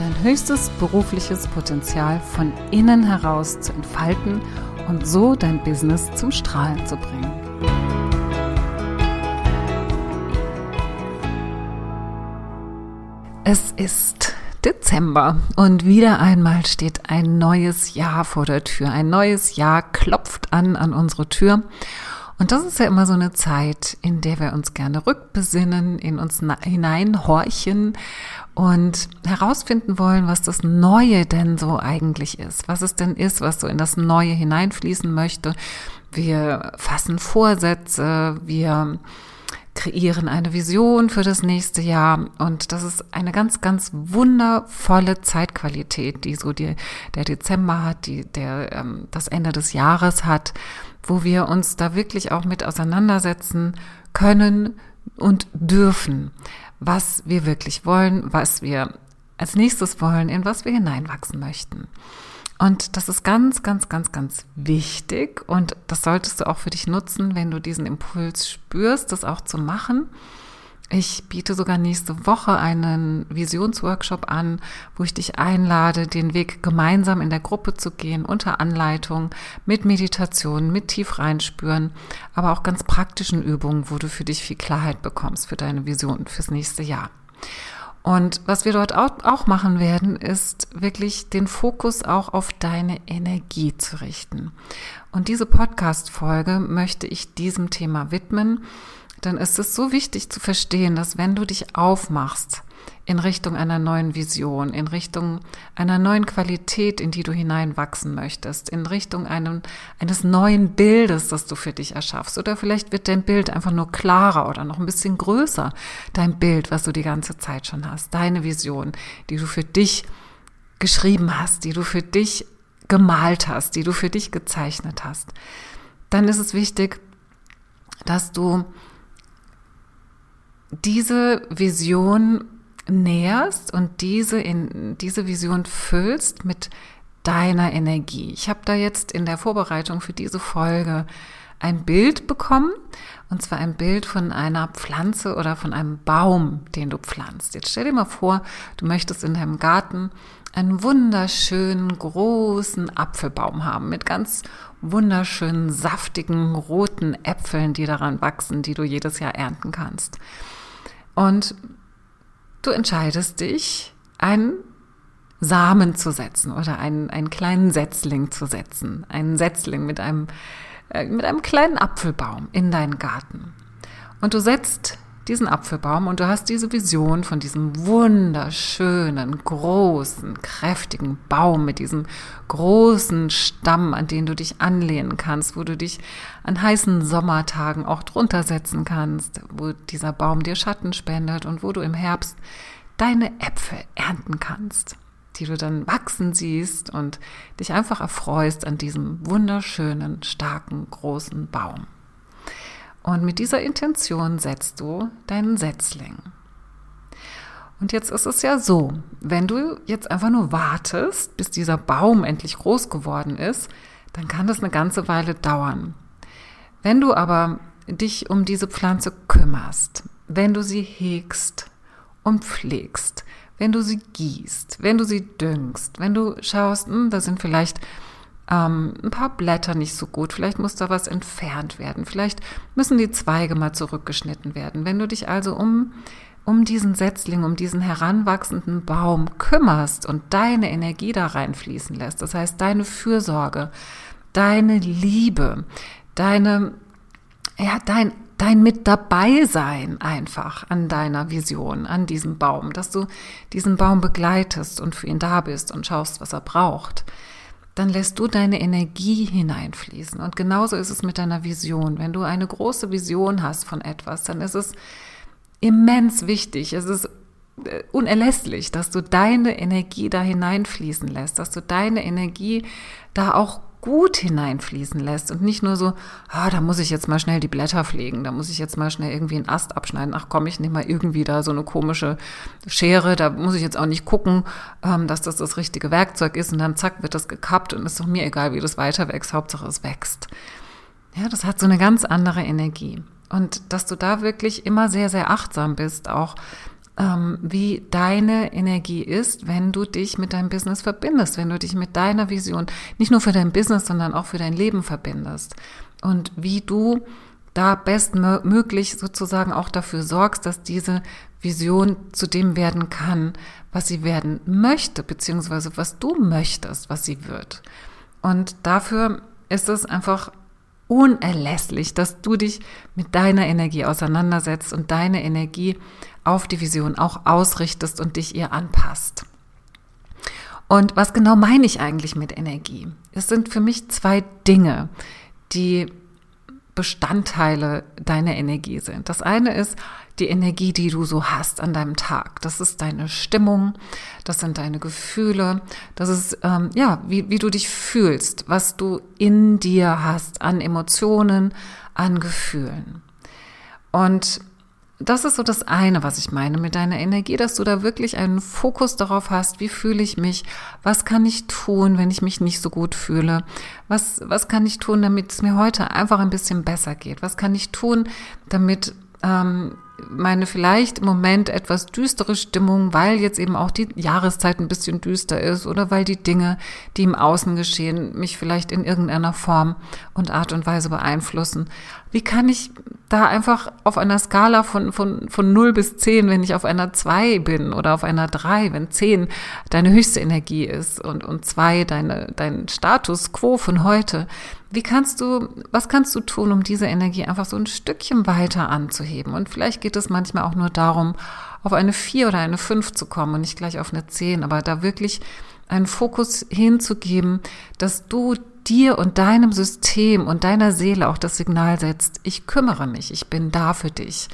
dein höchstes berufliches Potenzial von innen heraus zu entfalten und so dein Business zum Strahlen zu bringen. Es ist Dezember und wieder einmal steht ein neues Jahr vor der Tür. Ein neues Jahr klopft an an unsere Tür und das ist ja immer so eine Zeit, in der wir uns gerne rückbesinnen, in uns hineinhorchen und herausfinden wollen, was das Neue denn so eigentlich ist, was es denn ist, was so in das Neue hineinfließen möchte. Wir fassen Vorsätze, wir kreieren eine Vision für das nächste Jahr und das ist eine ganz, ganz wundervolle Zeitqualität, die so die, der Dezember hat, die der ähm, das Ende des Jahres hat wo wir uns da wirklich auch mit auseinandersetzen können und dürfen, was wir wirklich wollen, was wir als nächstes wollen, in was wir hineinwachsen möchten. Und das ist ganz, ganz, ganz, ganz wichtig und das solltest du auch für dich nutzen, wenn du diesen Impuls spürst, das auch zu machen ich biete sogar nächste Woche einen Visionsworkshop an, wo ich dich einlade, den Weg gemeinsam in der Gruppe zu gehen, unter Anleitung, mit Meditation, mit tief reinspüren, aber auch ganz praktischen Übungen, wo du für dich viel Klarheit bekommst für deine Vision fürs nächste Jahr. Und was wir dort auch machen werden, ist wirklich den Fokus auch auf deine Energie zu richten. Und diese Podcast-Folge möchte ich diesem Thema widmen dann ist es so wichtig zu verstehen, dass wenn du dich aufmachst in Richtung einer neuen Vision, in Richtung einer neuen Qualität, in die du hineinwachsen möchtest, in Richtung einem, eines neuen Bildes, das du für dich erschaffst, oder vielleicht wird dein Bild einfach nur klarer oder noch ein bisschen größer, dein Bild, was du die ganze Zeit schon hast, deine Vision, die du für dich geschrieben hast, die du für dich gemalt hast, die du für dich gezeichnet hast, dann ist es wichtig, dass du diese Vision näherst und diese in diese Vision füllst mit deiner Energie. Ich habe da jetzt in der Vorbereitung für diese Folge ein Bild bekommen, und zwar ein Bild von einer Pflanze oder von einem Baum, den du pflanzt. Jetzt stell dir mal vor, du möchtest in deinem Garten einen wunderschönen großen Apfelbaum haben mit ganz wunderschönen saftigen roten Äpfeln, die daran wachsen, die du jedes Jahr ernten kannst. Und du entscheidest dich, einen Samen zu setzen oder einen, einen kleinen Setzling zu setzen. Einen Setzling mit einem, äh, mit einem kleinen Apfelbaum in deinen Garten. Und du setzt diesen Apfelbaum und du hast diese Vision von diesem wunderschönen, großen, kräftigen Baum mit diesem großen Stamm, an den du dich anlehnen kannst, wo du dich an heißen Sommertagen auch drunter setzen kannst, wo dieser Baum dir Schatten spendet und wo du im Herbst deine Äpfel ernten kannst, die du dann wachsen siehst und dich einfach erfreust an diesem wunderschönen, starken, großen Baum. Und mit dieser Intention setzt du deinen Setzling. Und jetzt ist es ja so, wenn du jetzt einfach nur wartest, bis dieser Baum endlich groß geworden ist, dann kann das eine ganze Weile dauern. Wenn du aber dich um diese Pflanze kümmerst, wenn du sie hegst und pflegst, wenn du sie gießt, wenn du sie düngst, wenn du schaust, hm, da sind vielleicht ähm, ein paar Blätter nicht so gut, vielleicht muss da was entfernt werden, vielleicht müssen die Zweige mal zurückgeschnitten werden. Wenn du dich also um, um diesen Setzling, um diesen heranwachsenden Baum kümmerst und deine Energie da reinfließen lässt, das heißt deine Fürsorge, deine Liebe, deine, ja, dein dein mit dabei sein einfach an deiner Vision, an diesem Baum, dass du diesen Baum begleitest und für ihn da bist und schaust, was er braucht dann lässt du deine Energie hineinfließen. Und genauso ist es mit deiner Vision. Wenn du eine große Vision hast von etwas, dann ist es immens wichtig, es ist äh, unerlässlich, dass du deine Energie da hineinfließen lässt, dass du deine Energie da auch gut hineinfließen lässt und nicht nur so, ah, da muss ich jetzt mal schnell die Blätter pflegen, da muss ich jetzt mal schnell irgendwie einen Ast abschneiden. Ach komm, ich nehme mal irgendwie da so eine komische Schere, da muss ich jetzt auch nicht gucken, ähm, dass das das richtige Werkzeug ist und dann zack wird das gekappt und ist doch mir egal, wie das weiter wächst, Hauptsache es wächst. Ja, das hat so eine ganz andere Energie. Und dass du da wirklich immer sehr, sehr achtsam bist, auch wie deine Energie ist, wenn du dich mit deinem Business verbindest, wenn du dich mit deiner Vision nicht nur für dein Business, sondern auch für dein Leben verbindest. Und wie du da bestmöglich sozusagen auch dafür sorgst, dass diese Vision zu dem werden kann, was sie werden möchte, beziehungsweise was du möchtest, was sie wird. Und dafür ist es einfach unerlässlich, dass du dich mit deiner Energie auseinandersetzt und deine Energie auf die Vision auch ausrichtest und dich ihr anpasst. Und was genau meine ich eigentlich mit Energie? Es sind für mich zwei Dinge, die Bestandteile deiner Energie sind. Das eine ist die Energie, die du so hast an deinem Tag. Das ist deine Stimmung, das sind deine Gefühle, das ist ähm, ja, wie, wie du dich fühlst, was du in dir hast an Emotionen, an Gefühlen. Und das ist so das eine, was ich meine mit deiner Energie, dass du da wirklich einen Fokus darauf hast, wie fühle ich mich, was kann ich tun, wenn ich mich nicht so gut fühle, was, was kann ich tun, damit es mir heute einfach ein bisschen besser geht, was kann ich tun, damit ähm, meine vielleicht im Moment etwas düstere Stimmung, weil jetzt eben auch die Jahreszeit ein bisschen düster ist oder weil die Dinge, die im Außen geschehen, mich vielleicht in irgendeiner Form und Art und Weise beeinflussen. Wie kann ich da einfach auf einer Skala von, von, von 0 bis 10, wenn ich auf einer 2 bin oder auf einer 3, wenn 10 deine höchste Energie ist und, und 2 deine, dein Status quo von heute, wie kannst du, was kannst du tun, um diese Energie einfach so ein Stückchen weiter anzuheben? Und vielleicht geht es manchmal auch nur darum, auf eine 4 oder eine 5 zu kommen und nicht gleich auf eine 10, aber da wirklich einen Fokus hinzugeben, dass du dir und deinem System und deiner Seele auch das Signal setzt, ich kümmere mich, ich bin da für dich.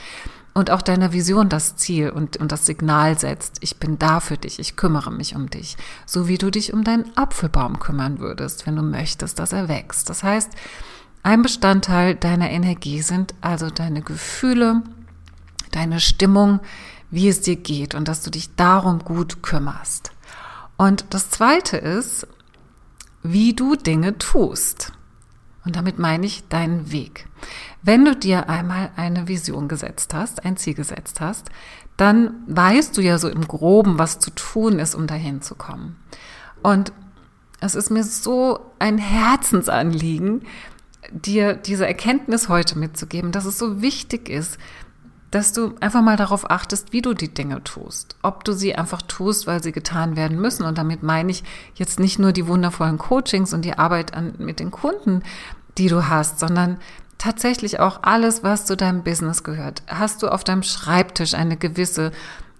Und auch deiner Vision das Ziel und, und das Signal setzt, ich bin da für dich, ich kümmere mich um dich. So wie du dich um deinen Apfelbaum kümmern würdest, wenn du möchtest, dass er wächst. Das heißt, ein Bestandteil deiner Energie sind also deine Gefühle, deine Stimmung, wie es dir geht und dass du dich darum gut kümmerst. Und das zweite ist, wie du Dinge tust. Und damit meine ich deinen Weg. Wenn du dir einmal eine Vision gesetzt hast, ein Ziel gesetzt hast, dann weißt du ja so im groben, was zu tun ist, um dahin zu kommen. Und es ist mir so ein Herzensanliegen, dir diese Erkenntnis heute mitzugeben, dass es so wichtig ist, dass du einfach mal darauf achtest, wie du die Dinge tust. Ob du sie einfach tust, weil sie getan werden müssen. Und damit meine ich jetzt nicht nur die wundervollen Coachings und die Arbeit an, mit den Kunden, die du hast, sondern tatsächlich auch alles, was zu deinem Business gehört. Hast du auf deinem Schreibtisch eine gewisse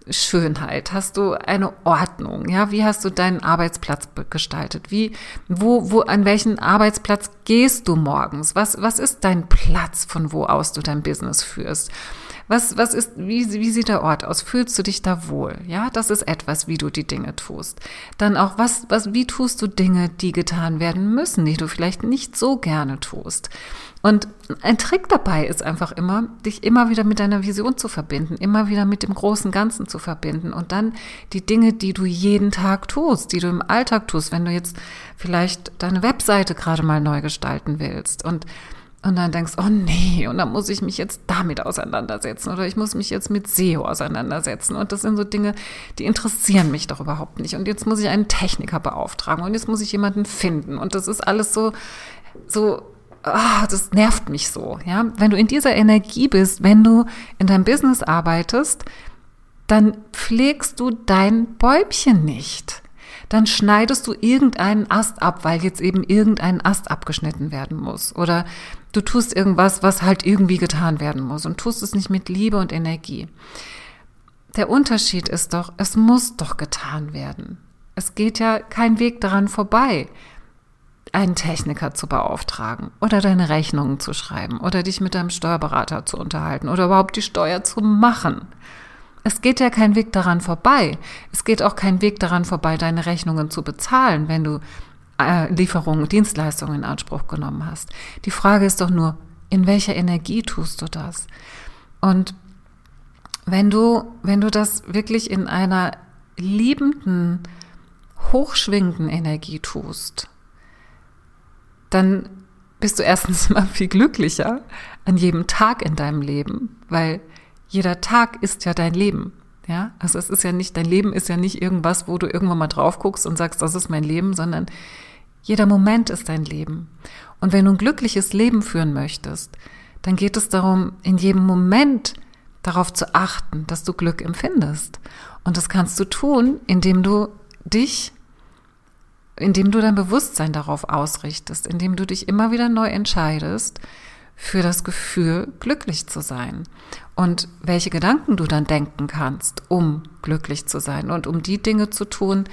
Schönheit? Hast du eine Ordnung? Ja, wie hast du deinen Arbeitsplatz gestaltet? Wie, wo, wo, an welchen Arbeitsplatz gehst du morgens? Was, was ist dein Platz, von wo aus du dein Business führst? Was, was ist, wie, wie sieht der Ort aus? Fühlst du dich da wohl? Ja, das ist etwas, wie du die Dinge tust. Dann auch, was, was, wie tust du Dinge, die getan werden müssen, die du vielleicht nicht so gerne tust? Und ein Trick dabei ist einfach immer, dich immer wieder mit deiner Vision zu verbinden, immer wieder mit dem großen Ganzen zu verbinden und dann die Dinge, die du jeden Tag tust, die du im Alltag tust, wenn du jetzt vielleicht deine Webseite gerade mal neu gestalten willst und und dann denkst, oh nee, und dann muss ich mich jetzt damit auseinandersetzen oder ich muss mich jetzt mit SEO auseinandersetzen. Und das sind so Dinge, die interessieren mich doch überhaupt nicht. Und jetzt muss ich einen Techniker beauftragen und jetzt muss ich jemanden finden. Und das ist alles so, so, ah, das nervt mich so. Ja, wenn du in dieser Energie bist, wenn du in deinem Business arbeitest, dann pflegst du dein Bäubchen nicht dann schneidest du irgendeinen Ast ab, weil jetzt eben irgendein Ast abgeschnitten werden muss. Oder du tust irgendwas, was halt irgendwie getan werden muss und tust es nicht mit Liebe und Energie. Der Unterschied ist doch, es muss doch getan werden. Es geht ja kein Weg daran vorbei, einen Techniker zu beauftragen oder deine Rechnungen zu schreiben oder dich mit deinem Steuerberater zu unterhalten oder überhaupt die Steuer zu machen. Es geht ja kein Weg daran vorbei. Es geht auch kein Weg daran vorbei, deine Rechnungen zu bezahlen, wenn du äh, Lieferungen, Dienstleistungen in Anspruch genommen hast. Die Frage ist doch nur, in welcher Energie tust du das? Und wenn du, wenn du das wirklich in einer liebenden, hochschwingenden Energie tust, dann bist du erstens mal viel glücklicher an jedem Tag in deinem Leben, weil jeder Tag ist ja dein Leben. Ja, also es ist ja nicht, dein Leben ist ja nicht irgendwas, wo du irgendwann mal drauf guckst und sagst, das ist mein Leben, sondern jeder Moment ist dein Leben. Und wenn du ein glückliches Leben führen möchtest, dann geht es darum, in jedem Moment darauf zu achten, dass du Glück empfindest. Und das kannst du tun, indem du dich, indem du dein Bewusstsein darauf ausrichtest, indem du dich immer wieder neu entscheidest, für das Gefühl, glücklich zu sein. Und welche Gedanken du dann denken kannst, um glücklich zu sein und um die Dinge zu tun,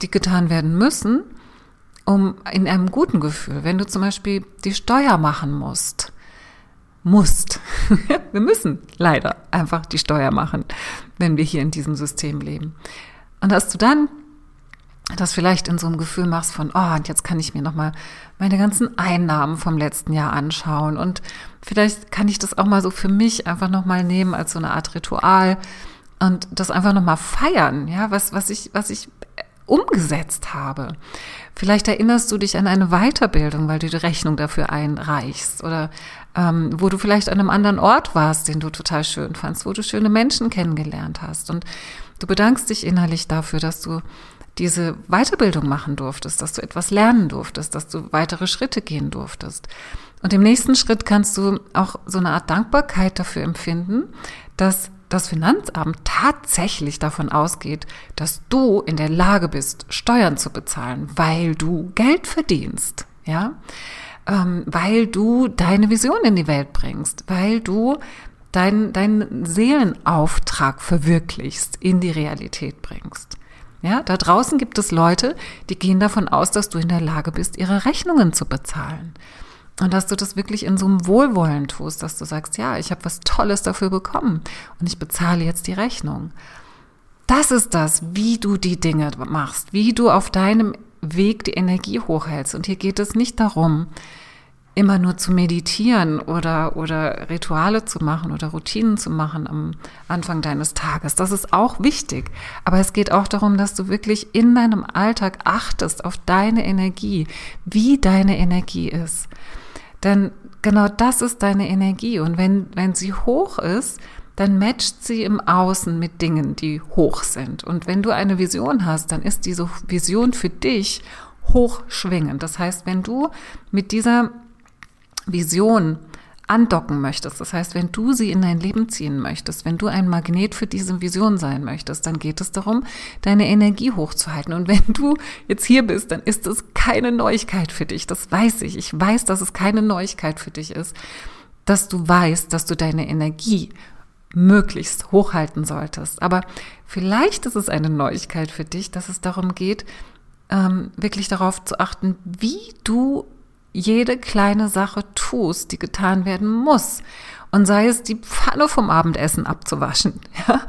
die getan werden müssen, um in einem guten Gefühl, wenn du zum Beispiel die Steuer machen musst, musst. wir müssen leider einfach die Steuer machen, wenn wir hier in diesem System leben. Und dass du dann das vielleicht in so einem Gefühl machst von, oh, und jetzt kann ich mir nochmal meine ganzen Einnahmen vom letzten Jahr anschauen und vielleicht kann ich das auch mal so für mich einfach nochmal nehmen als so eine Art Ritual und das einfach nochmal feiern, ja, was, was ich, was ich umgesetzt habe. Vielleicht erinnerst du dich an eine Weiterbildung, weil du die Rechnung dafür einreichst oder ähm, wo du vielleicht an einem anderen Ort warst, den du total schön fandst, wo du schöne Menschen kennengelernt hast und du bedankst dich innerlich dafür, dass du diese Weiterbildung machen durftest, dass du etwas lernen durftest, dass du weitere Schritte gehen durftest. Und im nächsten Schritt kannst du auch so eine Art Dankbarkeit dafür empfinden, dass das Finanzamt tatsächlich davon ausgeht, dass du in der Lage bist, Steuern zu bezahlen, weil du Geld verdienst, ja, ähm, weil du deine Vision in die Welt bringst, weil du deinen deinen Seelenauftrag verwirklichst, in die Realität bringst. Ja, da draußen gibt es Leute, die gehen davon aus, dass du in der Lage bist, ihre Rechnungen zu bezahlen. Und dass du das wirklich in so einem Wohlwollen tust, dass du sagst, ja, ich habe was Tolles dafür bekommen und ich bezahle jetzt die Rechnung. Das ist das, wie du die Dinge machst, wie du auf deinem Weg die Energie hochhältst. Und hier geht es nicht darum, immer nur zu meditieren oder, oder Rituale zu machen oder Routinen zu machen am Anfang deines Tages. Das ist auch wichtig. Aber es geht auch darum, dass du wirklich in deinem Alltag achtest auf deine Energie, wie deine Energie ist. Denn genau das ist deine Energie. Und wenn, wenn sie hoch ist, dann matcht sie im Außen mit Dingen, die hoch sind. Und wenn du eine Vision hast, dann ist diese Vision für dich hochschwingend. Das heißt, wenn du mit dieser Vision andocken möchtest, das heißt, wenn du sie in dein Leben ziehen möchtest, wenn du ein Magnet für diese Vision sein möchtest, dann geht es darum, deine Energie hochzuhalten. Und wenn du jetzt hier bist, dann ist es keine Neuigkeit für dich. Das weiß ich. Ich weiß, dass es keine Neuigkeit für dich ist, dass du weißt, dass du deine Energie möglichst hochhalten solltest. Aber vielleicht ist es eine Neuigkeit für dich, dass es darum geht, ähm, wirklich darauf zu achten, wie du jede kleine Sache tust, die getan werden muss. Und sei es die Pfanne vom Abendessen abzuwaschen. Ja?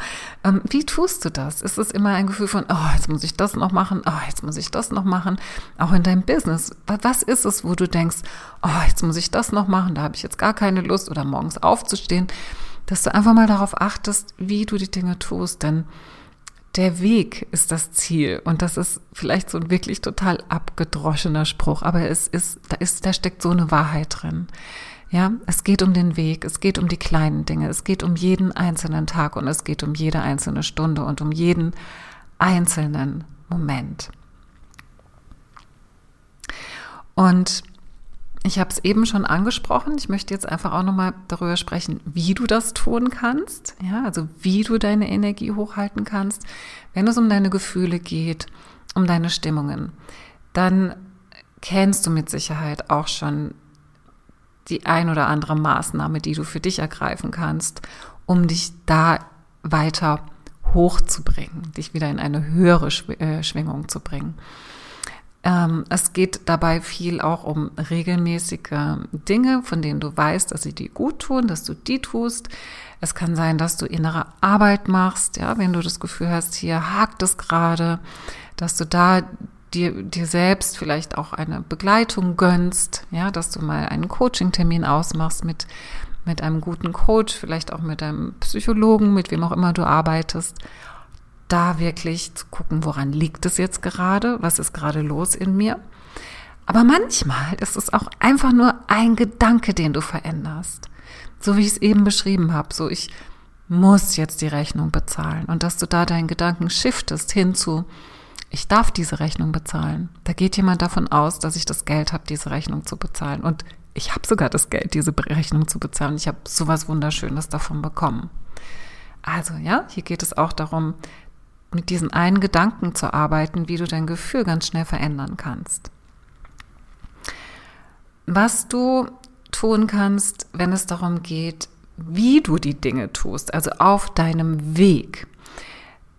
Ähm, wie tust du das? Ist es immer ein Gefühl von, oh, jetzt muss ich das noch machen, oh, jetzt muss ich das noch machen, auch in deinem Business. Was ist es, wo du denkst, oh, jetzt muss ich das noch machen, da habe ich jetzt gar keine Lust oder morgens aufzustehen, dass du einfach mal darauf achtest, wie du die Dinge tust, denn der Weg ist das Ziel. Und das ist vielleicht so ein wirklich total abgedroschener Spruch, aber es ist, da ist, da steckt so eine Wahrheit drin. Ja, es geht um den Weg, es geht um die kleinen Dinge, es geht um jeden einzelnen Tag und es geht um jede einzelne Stunde und um jeden einzelnen Moment. Und ich habe es eben schon angesprochen. Ich möchte jetzt einfach auch nochmal darüber sprechen, wie du das tun kannst. Ja, also wie du deine Energie hochhalten kannst. Wenn es um deine Gefühle geht, um deine Stimmungen, dann kennst du mit Sicherheit auch schon die ein oder andere Maßnahme, die du für dich ergreifen kannst, um dich da weiter hochzubringen, dich wieder in eine höhere äh, Schwingung zu bringen. Ähm, es geht dabei viel auch um regelmäßige Dinge, von denen du weißt, dass sie dir gut tun, dass du die tust. Es kann sein, dass du innere Arbeit machst, ja, wenn du das Gefühl hast, hier hakt es gerade, dass du da dir, dir selbst vielleicht auch eine Begleitung gönnst, ja, dass du mal einen Coaching-Termin ausmachst mit, mit einem guten Coach, vielleicht auch mit einem Psychologen, mit wem auch immer du arbeitest, da wirklich zu gucken, woran liegt es jetzt gerade, was ist gerade los in mir. Aber manchmal ist es auch einfach nur ein Gedanke, den du veränderst. So wie ich es eben beschrieben habe. So, ich muss jetzt die Rechnung bezahlen. Und dass du da deinen Gedanken shiftest hin zu, ich darf diese Rechnung bezahlen. Da geht jemand davon aus, dass ich das Geld habe, diese Rechnung zu bezahlen. Und ich habe sogar das Geld, diese Rechnung zu bezahlen. Ich habe sowas Wunderschönes davon bekommen. Also ja, hier geht es auch darum, mit diesen einen Gedanken zu arbeiten, wie du dein Gefühl ganz schnell verändern kannst. Was du tun kannst, wenn es darum geht, wie du die Dinge tust, also auf deinem Weg.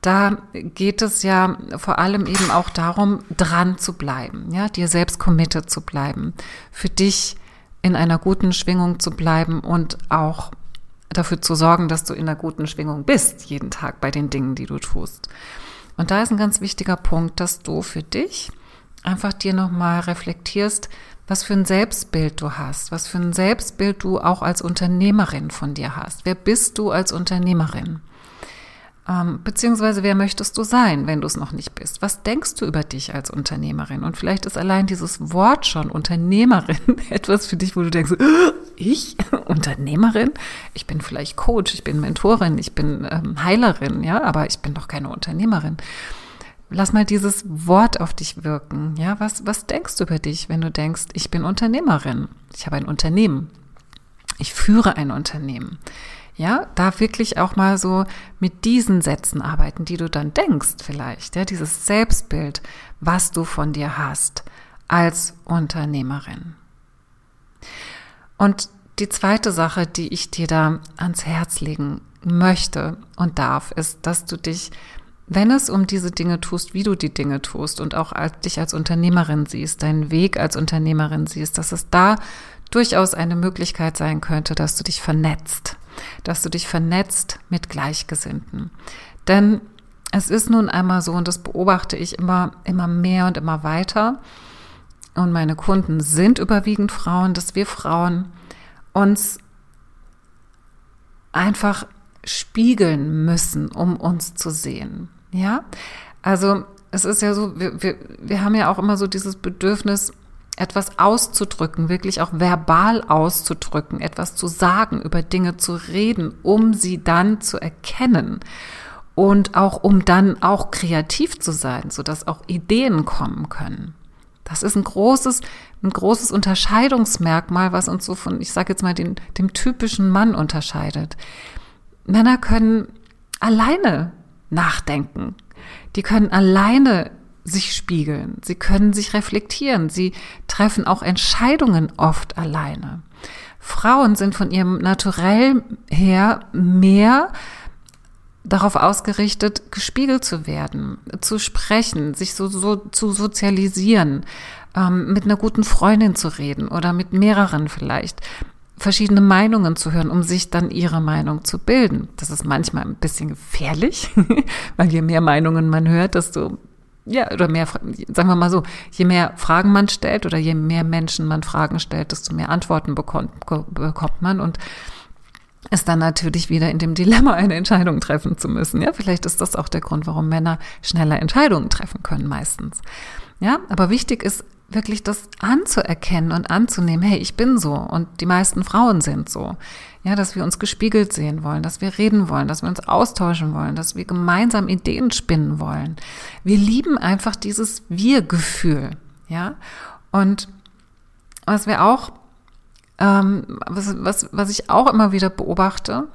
Da geht es ja vor allem eben auch darum, dran zu bleiben, ja, dir selbst committed zu bleiben, für dich in einer guten Schwingung zu bleiben und auch dafür zu sorgen, dass du in einer guten Schwingung bist, jeden Tag bei den Dingen, die du tust. Und da ist ein ganz wichtiger Punkt, dass du für dich einfach dir nochmal reflektierst, was für ein Selbstbild du hast, was für ein Selbstbild du auch als Unternehmerin von dir hast. Wer bist du als Unternehmerin? Ähm, beziehungsweise wer möchtest du sein, wenn du es noch nicht bist? Was denkst du über dich als Unternehmerin? Und vielleicht ist allein dieses Wort schon Unternehmerin etwas für dich, wo du denkst, ich Unternehmerin? Ich bin vielleicht Coach, ich bin Mentorin, ich bin ähm, Heilerin, ja, aber ich bin doch keine Unternehmerin lass mal dieses Wort auf dich wirken. Ja, was, was denkst du über dich, wenn du denkst, ich bin Unternehmerin, ich habe ein Unternehmen, ich führe ein Unternehmen. Ja, da wirklich auch mal so mit diesen Sätzen arbeiten, die du dann denkst vielleicht, ja, dieses Selbstbild, was du von dir hast als Unternehmerin. Und die zweite Sache, die ich dir da ans Herz legen möchte und darf, ist, dass du dich wenn es um diese Dinge tust, wie du die Dinge tust und auch als, dich als Unternehmerin siehst, deinen Weg als Unternehmerin siehst, dass es da durchaus eine Möglichkeit sein könnte, dass du dich vernetzt, dass du dich vernetzt mit Gleichgesinnten. Denn es ist nun einmal so, und das beobachte ich immer, immer mehr und immer weiter, und meine Kunden sind überwiegend Frauen, dass wir Frauen uns einfach spiegeln müssen, um uns zu sehen. Ja, also es ist ja so, wir, wir, wir haben ja auch immer so dieses Bedürfnis, etwas auszudrücken, wirklich auch verbal auszudrücken, etwas zu sagen, über Dinge zu reden, um sie dann zu erkennen und auch um dann auch kreativ zu sein, sodass auch Ideen kommen können. Das ist ein großes, ein großes Unterscheidungsmerkmal, was uns so von, ich sage jetzt mal, den, dem typischen Mann unterscheidet. Männer können alleine nachdenken. Die können alleine sich spiegeln. Sie können sich reflektieren. Sie treffen auch Entscheidungen oft alleine. Frauen sind von ihrem Naturell her mehr darauf ausgerichtet, gespiegelt zu werden, zu sprechen, sich so, so zu sozialisieren, ähm, mit einer guten Freundin zu reden oder mit mehreren vielleicht, verschiedene Meinungen zu hören, um sich dann ihre Meinung zu bilden. Das ist manchmal ein bisschen gefährlich, weil je mehr Meinungen man hört, desto ja, oder mehr, sagen wir mal so, je mehr Fragen man stellt oder je mehr Menschen man Fragen stellt, desto mehr Antworten bekommt, bekommt man und ist dann natürlich wieder in dem Dilemma, eine Entscheidung treffen zu müssen. Ja, vielleicht ist das auch der Grund, warum Männer schneller Entscheidungen treffen können meistens. Ja, aber wichtig ist wirklich das anzuerkennen und anzunehmen, hey, ich bin so und die meisten Frauen sind so. Ja, dass wir uns gespiegelt sehen wollen, dass wir reden wollen, dass wir uns austauschen wollen, dass wir gemeinsam Ideen spinnen wollen. Wir lieben einfach dieses Wir-Gefühl. Ja, und was wir auch, ähm, was, was, was ich auch immer wieder beobachte,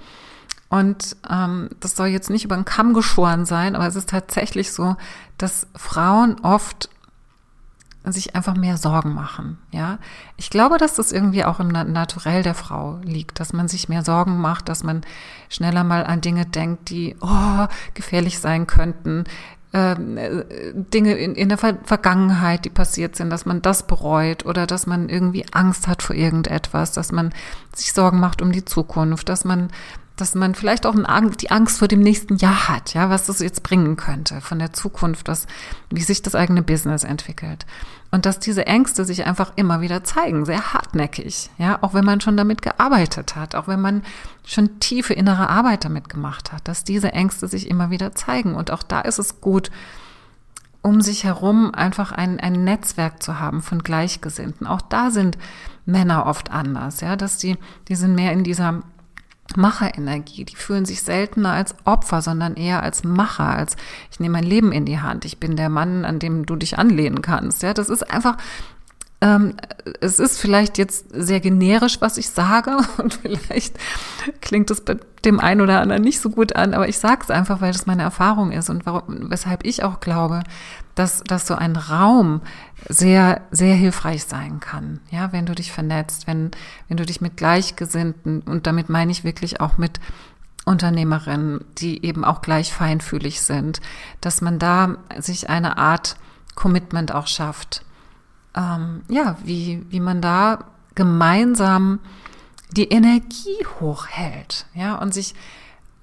und ähm, das soll jetzt nicht über den Kamm geschoren sein, aber es ist tatsächlich so, dass Frauen oft sich einfach mehr Sorgen machen, ja. Ich glaube, dass das irgendwie auch im Naturell der Frau liegt, dass man sich mehr Sorgen macht, dass man schneller mal an Dinge denkt, die oh, gefährlich sein könnten, ähm, äh, Dinge in, in der Ver Vergangenheit, die passiert sind, dass man das bereut oder dass man irgendwie Angst hat vor irgendetwas, dass man sich Sorgen macht um die Zukunft, dass man dass man vielleicht auch die Angst vor dem nächsten Jahr hat, ja, was das jetzt bringen könnte von der Zukunft, was, wie sich das eigene Business entwickelt. Und dass diese Ängste sich einfach immer wieder zeigen, sehr hartnäckig, ja, auch wenn man schon damit gearbeitet hat, auch wenn man schon tiefe innere Arbeit damit gemacht hat, dass diese Ängste sich immer wieder zeigen. Und auch da ist es gut, um sich herum einfach ein, ein Netzwerk zu haben von Gleichgesinnten. Auch da sind Männer oft anders, ja, dass die, die sind mehr in dieser Macherenergie. Die fühlen sich seltener als Opfer, sondern eher als Macher, als ich nehme mein Leben in die Hand. Ich bin der Mann, an dem du dich anlehnen kannst. Ja, das ist einfach, ähm, es ist vielleicht jetzt sehr generisch, was ich sage und vielleicht klingt es bei dem einen oder anderen nicht so gut an, aber ich sage es einfach, weil das meine Erfahrung ist und warum, weshalb ich auch glaube, dass, dass so ein Raum sehr, sehr hilfreich sein kann. Ja, wenn du dich vernetzt, wenn, wenn du dich mit Gleichgesinnten, und damit meine ich wirklich auch mit Unternehmerinnen, die eben auch gleich feinfühlig sind, dass man da sich eine Art Commitment auch schafft. Ähm, ja, wie, wie man da gemeinsam die Energie hochhält, ja, und sich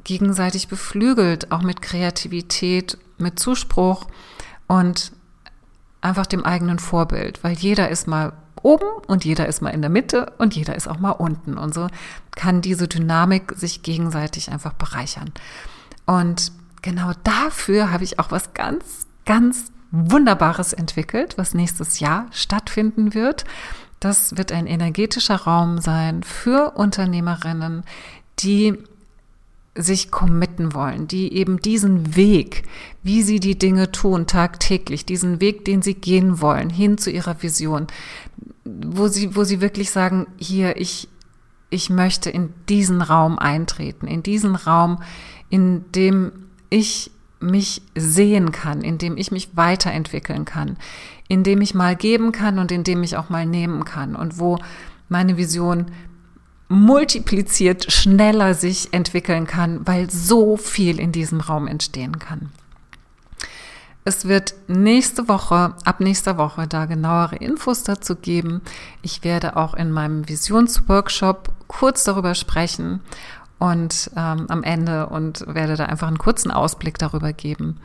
gegenseitig beflügelt, auch mit Kreativität, mit Zuspruch und einfach dem eigenen Vorbild, weil jeder ist mal oben und jeder ist mal in der Mitte und jeder ist auch mal unten. Und so kann diese Dynamik sich gegenseitig einfach bereichern. Und genau dafür habe ich auch was ganz, ganz Wunderbares entwickelt, was nächstes Jahr stattfinden wird. Das wird ein energetischer Raum sein für Unternehmerinnen, die sich committen wollen, die eben diesen Weg, wie sie die Dinge tun, tagtäglich, diesen Weg, den sie gehen wollen, hin zu ihrer Vision, wo sie, wo sie wirklich sagen, hier, ich, ich möchte in diesen Raum eintreten, in diesen Raum, in dem ich mich sehen kann, in dem ich mich weiterentwickeln kann, in dem ich mal geben kann und in dem ich auch mal nehmen kann und wo meine Vision multipliziert schneller sich entwickeln kann, weil so viel in diesem Raum entstehen kann. Es wird nächste Woche, ab nächster Woche da genauere Infos dazu geben. Ich werde auch in meinem Visionsworkshop kurz darüber sprechen und ähm, am Ende und werde da einfach einen kurzen Ausblick darüber geben.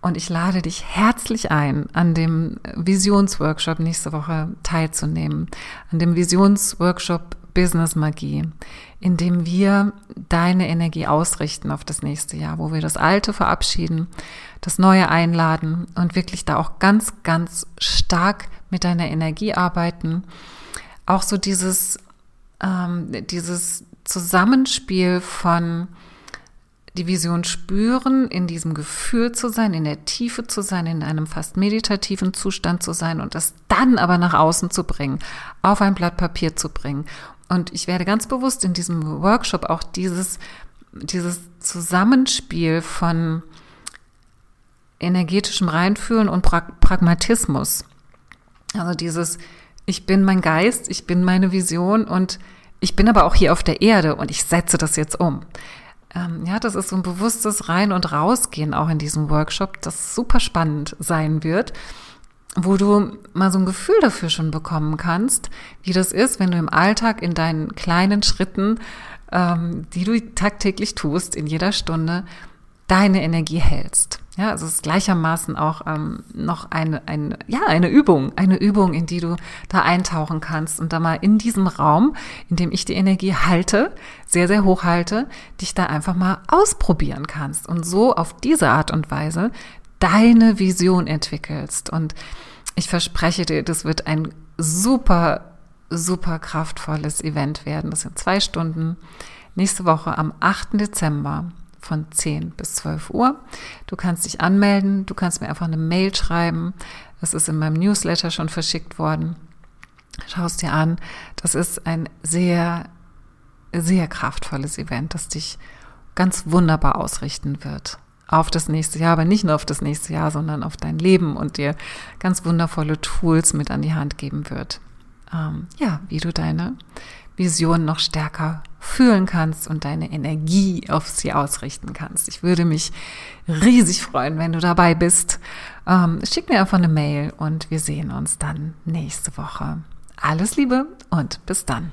Und ich lade dich herzlich ein, an dem Visionsworkshop nächste Woche teilzunehmen. An dem Visionsworkshop Business Magie, in dem wir deine Energie ausrichten auf das nächste Jahr, wo wir das Alte verabschieden, das Neue einladen und wirklich da auch ganz, ganz stark mit deiner Energie arbeiten. Auch so dieses, ähm, dieses Zusammenspiel von die Vision spüren, in diesem Gefühl zu sein, in der Tiefe zu sein, in einem fast meditativen Zustand zu sein und das dann aber nach außen zu bringen, auf ein Blatt Papier zu bringen und ich werde ganz bewusst in diesem Workshop auch dieses, dieses Zusammenspiel von energetischem Reinfühlen und pra Pragmatismus. Also dieses, ich bin mein Geist, ich bin meine Vision und ich bin aber auch hier auf der Erde und ich setze das jetzt um. Ähm, ja, das ist so ein bewusstes Rein- und Rausgehen auch in diesem Workshop, das super spannend sein wird wo du mal so ein Gefühl dafür schon bekommen kannst, wie das ist, wenn du im Alltag in deinen kleinen Schritten, ähm, die du tagtäglich tust, in jeder Stunde, deine Energie hältst. Ja, also es ist gleichermaßen auch ähm, noch eine, eine, ja, eine Übung, eine Übung, in die du da eintauchen kannst und da mal in diesem Raum, in dem ich die Energie halte, sehr, sehr hoch halte, dich da einfach mal ausprobieren kannst und so auf diese Art und Weise deine Vision entwickelst. Und ich verspreche dir, das wird ein super, super kraftvolles Event werden. Das sind zwei Stunden. Nächste Woche am 8. Dezember von 10 bis 12 Uhr. Du kannst dich anmelden, du kannst mir einfach eine Mail schreiben. Das ist in meinem Newsletter schon verschickt worden. Schau es dir an. Das ist ein sehr, sehr kraftvolles Event, das dich ganz wunderbar ausrichten wird auf das nächste Jahr, aber nicht nur auf das nächste Jahr, sondern auf dein Leben und dir ganz wundervolle Tools mit an die Hand geben wird. Ähm, ja, wie du deine Vision noch stärker fühlen kannst und deine Energie auf sie ausrichten kannst. Ich würde mich riesig freuen, wenn du dabei bist. Ähm, schick mir einfach eine Mail und wir sehen uns dann nächste Woche. Alles Liebe und bis dann.